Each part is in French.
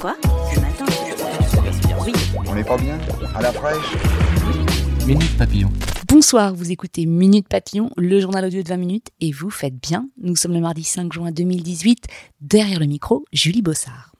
Quoi Ce matin Oui. On n'est pas bien À la fraîche Minute Papillon. Bonsoir, vous écoutez Minute Papillon, le journal audio de 20 minutes, et vous faites bien. Nous sommes le mardi 5 juin 2018. Derrière le micro, Julie Bossard.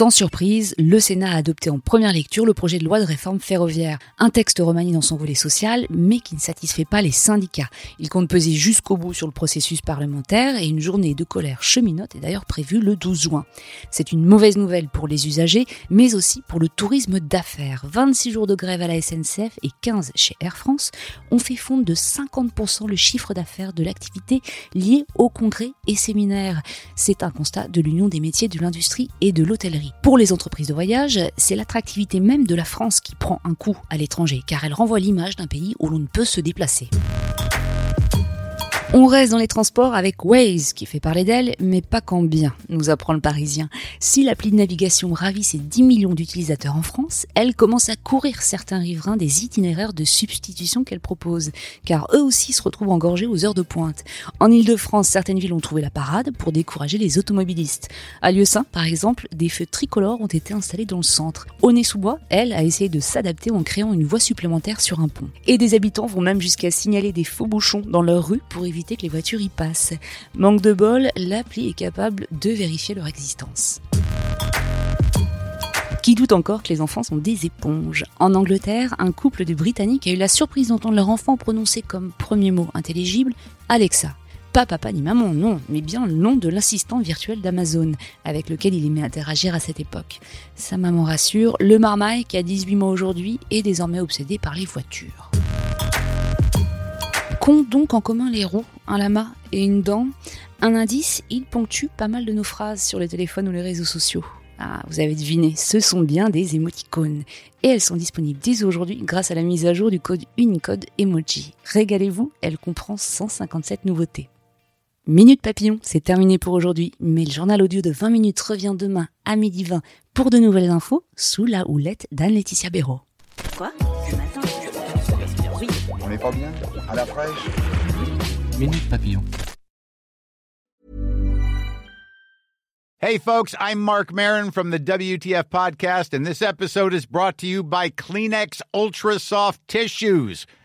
Sans surprise, le Sénat a adopté en première lecture le projet de loi de réforme ferroviaire, un texte remanié dans son volet social, mais qui ne satisfait pas les syndicats. Il compte peser jusqu'au bout sur le processus parlementaire et une journée de colère cheminote est d'ailleurs prévue le 12 juin. C'est une mauvaise nouvelle pour les usagers, mais aussi pour le tourisme d'affaires. 26 jours de grève à la SNCF et 15 chez Air France ont fait fondre de 50% le chiffre d'affaires de l'activité liée aux congrès et séminaires. C'est un constat de l'Union des métiers de l'industrie et de l'hôtellerie. Pour les entreprises de voyage, c'est l'attractivité même de la France qui prend un coup à l'étranger, car elle renvoie l'image d'un pays où l'on ne peut se déplacer. On reste dans les transports avec Waze, qui fait parler d'elle, mais pas qu'en bien, nous apprend le Parisien. Si l'appli de navigation ravit ses 10 millions d'utilisateurs en France, elle commence à courir certains riverains des itinéraires de substitution qu'elle propose, car eux aussi se retrouvent engorgés aux heures de pointe. En Ile-de-France, certaines villes ont trouvé la parade pour décourager les automobilistes. À Lieu-Saint, par exemple, des feux tricolores ont été installés dans le centre. Aulnay-sous-Bois, elle, a essayé de s'adapter en créant une voie supplémentaire sur un pont. Et des habitants vont même jusqu'à signaler des faux bouchons dans leur rue pour éviter que les voitures y passent. Manque de bol, l'appli est capable de vérifier leur existence. Qui doute encore que les enfants sont des éponges? En Angleterre, un couple de Britanniques a eu la surprise d'entendre leur enfant prononcer comme premier mot intelligible Alexa. Pas papa ni maman, non, mais bien le nom de l'assistant virtuel d'Amazon, avec lequel il aimait interagir à cette époque. Sa maman rassure, le marmaille, qui a 18 mois aujourd'hui, est désormais obsédé par les voitures. Qu'ont donc en commun les roues, un lama et une dent Un indice, ils ponctuent pas mal de nos phrases sur les téléphones ou les réseaux sociaux. Ah, vous avez deviné, ce sont bien des émoticônes. Et elles sont disponibles dès aujourd'hui grâce à la mise à jour du code Unicode Emoji. Régalez-vous, elle comprend 157 nouveautés. Minute Papillon, c'est terminé pour aujourd'hui, mais le journal audio de 20 minutes revient demain à midi 20 pour de nouvelles infos sous la houlette d'Anne-Laetitia Béraud. On n'est pas bien. À la fraîche. Minute Papillon. Hey, folks, I'm Mark Marin from the WTF Podcast, and this episode is brought to you by Kleenex Ultra Soft Tissues,